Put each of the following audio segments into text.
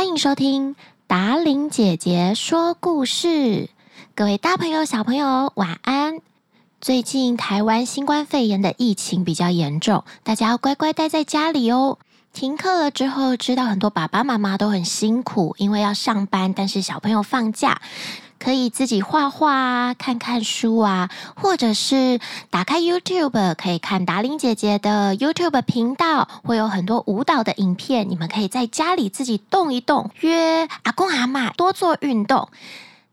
欢迎收听达玲姐姐说故事。各位大朋友、小朋友，晚安。最近台湾新冠肺炎的疫情比较严重，大家要乖乖待在家里哦。停课了之后，知道很多爸爸妈妈都很辛苦，因为要上班，但是小朋友放假。可以自己画画啊，看看书啊，或者是打开 YouTube，可以看达玲姐姐的 YouTube 频道，会有很多舞蹈的影片，你们可以在家里自己动一动，约阿公阿嬷多做运动。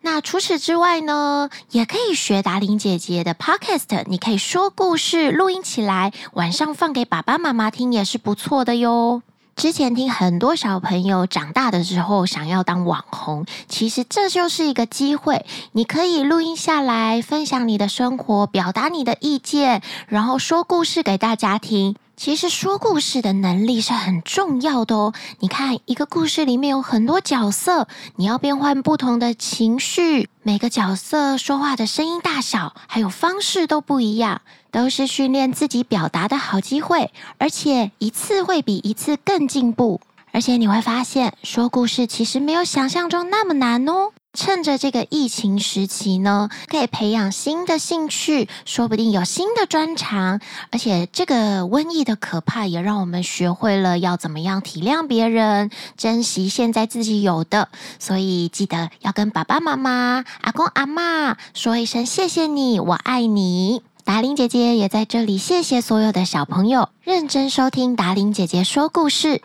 那除此之外呢，也可以学达玲姐姐的 Podcast，你可以说故事，录音起来，晚上放给爸爸妈妈听也是不错的哟。之前听很多小朋友长大的时候想要当网红，其实这就是一个机会，你可以录音下来，分享你的生活，表达你的意见，然后说故事给大家听。其实说故事的能力是很重要的哦。你看，一个故事里面有很多角色，你要变换不同的情绪，每个角色说话的声音大小还有方式都不一样，都是训练自己表达的好机会，而且一次会比一次更进步。而且你会发现，说故事其实没有想象中那么难哦。趁着这个疫情时期呢，可以培养新的兴趣，说不定有新的专长。而且这个瘟疫的可怕，也让我们学会了要怎么样体谅别人，珍惜现在自己有的。所以记得要跟爸爸妈妈、阿公阿嬷说一声谢谢你，我爱你。达玲姐姐也在这里谢谢所有的小朋友，认真收听达玲姐姐说故事。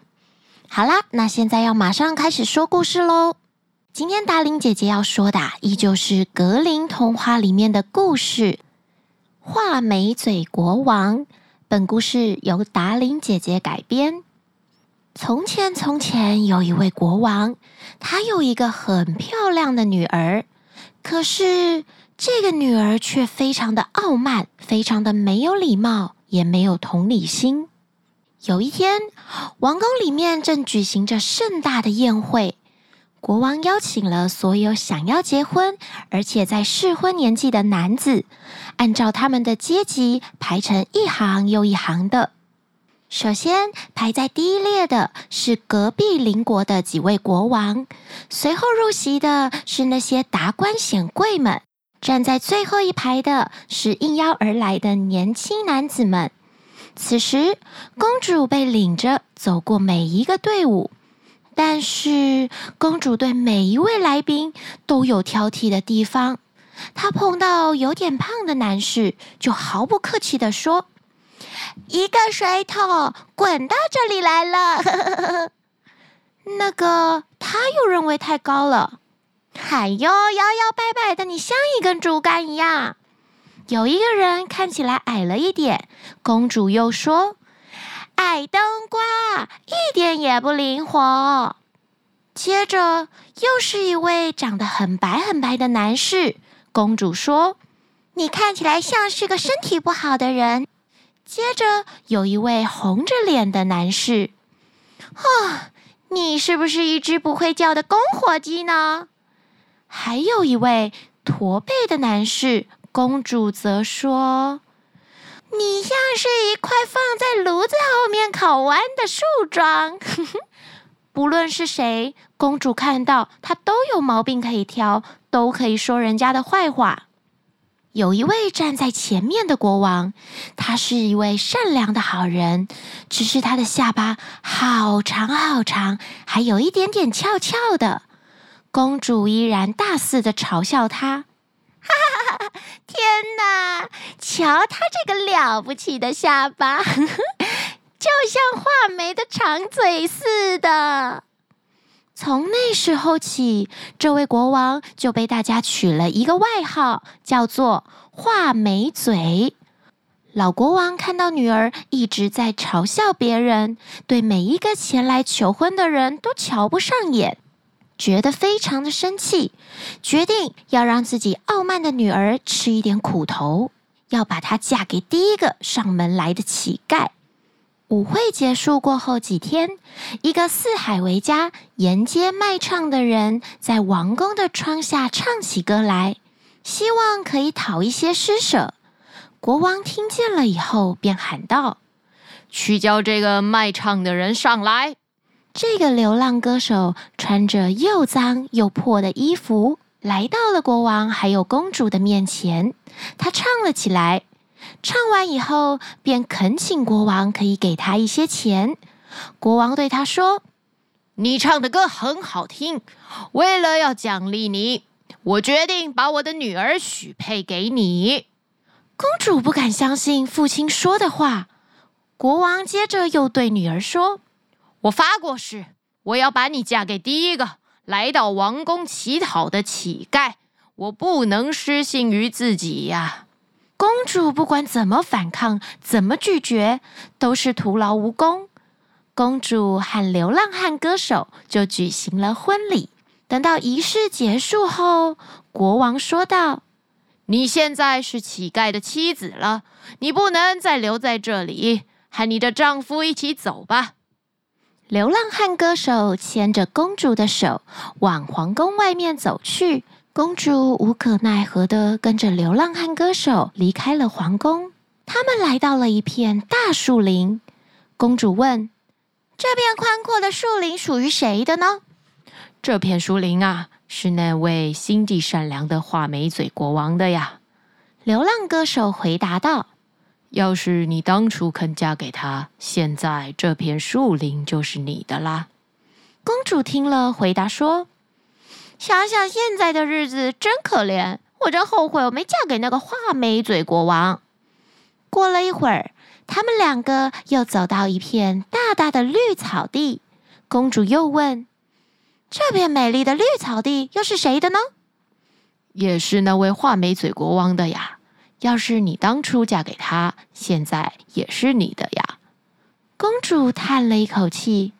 好啦，那现在要马上开始说故事喽。今天达伶姐姐要说的，依旧是格林童话里面的故事《画眉嘴国王》。本故事由达伶姐姐改编。从前，从前有一位国王，他有一个很漂亮的女儿，可是这个女儿却非常的傲慢，非常的没有礼貌，也没有同理心。有一天，王宫里面正举行着盛大的宴会。国王邀请了所有想要结婚，而且在适婚年纪的男子，按照他们的阶级排成一行又一行的。首先排在第一列的是隔壁邻国的几位国王，随后入席的是那些达官显贵们，站在最后一排的是应邀而来的年轻男子们。此时，公主被领着走过每一个队伍。但是，公主对每一位来宾都有挑剔的地方。她碰到有点胖的男士，就毫不客气地说：“一个水桶，滚到这里来了。”那个，他又认为太高了。哎呦，摇摇摆摆的，你像一根竹竿一样。有一个人看起来矮了一点，公主又说。矮冬瓜一点也不灵活。接着又是一位长得很白很白的男士。公主说：“你看起来像是个身体不好的人。”接着有一位红着脸的男士。“啊，你是不是一只不会叫的公火鸡呢？”还有一位驼背的男士。公主则说。你像是一块放在炉子后面烤完的树桩。不论是谁，公主看到他都有毛病可以挑，都可以说人家的坏话。有一位站在前面的国王，他是一位善良的好人，只是他的下巴好长好长，还有一点点翘翘的。公主依然大肆的嘲笑他。哈哈哈哈！瞧他这个了不起的下巴，呵呵，就像画眉的长嘴似的。从那时候起，这位国王就被大家取了一个外号，叫做“画眉嘴”。老国王看到女儿一直在嘲笑别人，对每一个前来求婚的人都瞧不上眼。觉得非常的生气，决定要让自己傲慢的女儿吃一点苦头，要把她嫁给第一个上门来的乞丐。舞会结束过后几天，一个四海为家、沿街卖唱的人在王宫的窗下唱起歌来，希望可以讨一些施舍。国王听见了以后，便喊道：“去叫这个卖唱的人上来。”这个流浪歌手穿着又脏又破的衣服，来到了国王还有公主的面前。他唱了起来，唱完以后便恳请国王可以给他一些钱。国王对他说：“你唱的歌很好听，为了要奖励你，我决定把我的女儿许配给你。”公主不敢相信父亲说的话。国王接着又对女儿说：“我发过誓，我要把你嫁给第一个来到王宫乞讨的乞丐。我不能失信于自己呀！”公主不管怎么反抗，怎么拒绝，都是徒劳无功。公主和流浪汉歌手就举行了婚礼。等到仪式结束后，国王说道：“你现在是乞丐的妻子了，你不能再留在这里。”和你的丈夫一起走吧。流浪汉歌手牵着公主的手往皇宫外面走去，公主无可奈何的跟着流浪汉歌手离开了皇宫。他们来到了一片大树林，公主问：“这片宽阔的树林属于谁的呢？”“这片树林啊，是那位心地善良的画眉嘴国王的呀。”流浪歌手回答道。要是你当初肯嫁给他，现在这片树林就是你的啦。公主听了，回答说：“想想现在的日子真可怜，我真后悔我没嫁给那个画眉嘴国王。”过了一会儿，他们两个又走到一片大大的绿草地。公主又问：“这片美丽的绿草地又是谁的呢？”“也是那位画眉嘴国王的呀。”要是你当初嫁给他，现在也是你的呀。公主叹了一口气。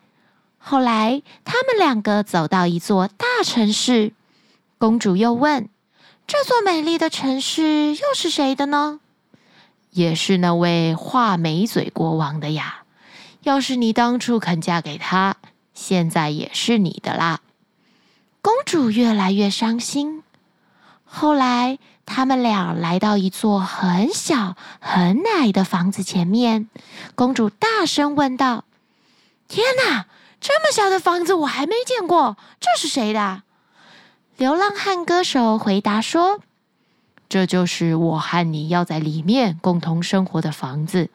后来，他们两个走到一座大城市。公主又问：“这座美丽的城市又是谁的呢？”也是那位画眉嘴国王的呀。要是你当初肯嫁给他，现在也是你的啦。公主越来越伤心。后来，他们俩来到一座很小很矮的房子前面，公主大声问道：“天哪，这么小的房子我还没见过，这是谁的？”流浪汉歌手回答说：“这就是我和你要在里面共同生活的房子。”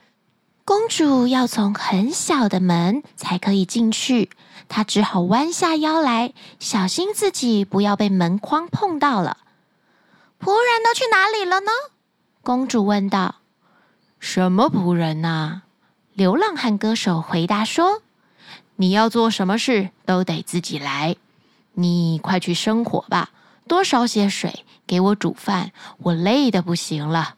公主要从很小的门才可以进去，她只好弯下腰来，小心自己不要被门框碰到了。仆人都去哪里了呢？公主问道。什么仆人呐？流浪汉歌手回答说：“你要做什么事都得自己来。你快去生火吧，多烧些水给我煮饭，我累得不行了。”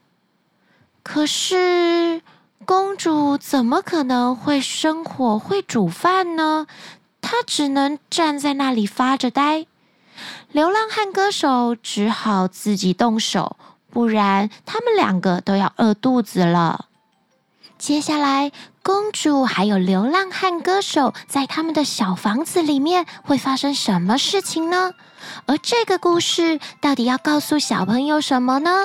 可是公主怎么可能会生火、会煮饭呢？她只能站在那里发着呆。流浪汉歌手只好自己动手，不然他们两个都要饿肚子了。接下来，公主还有流浪汉歌手在他们的小房子里面会发生什么事情呢？而这个故事到底要告诉小朋友什么呢？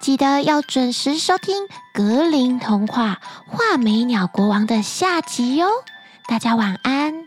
记得要准时收听《格林童话》画眉鸟国王的下集哟！大家晚安。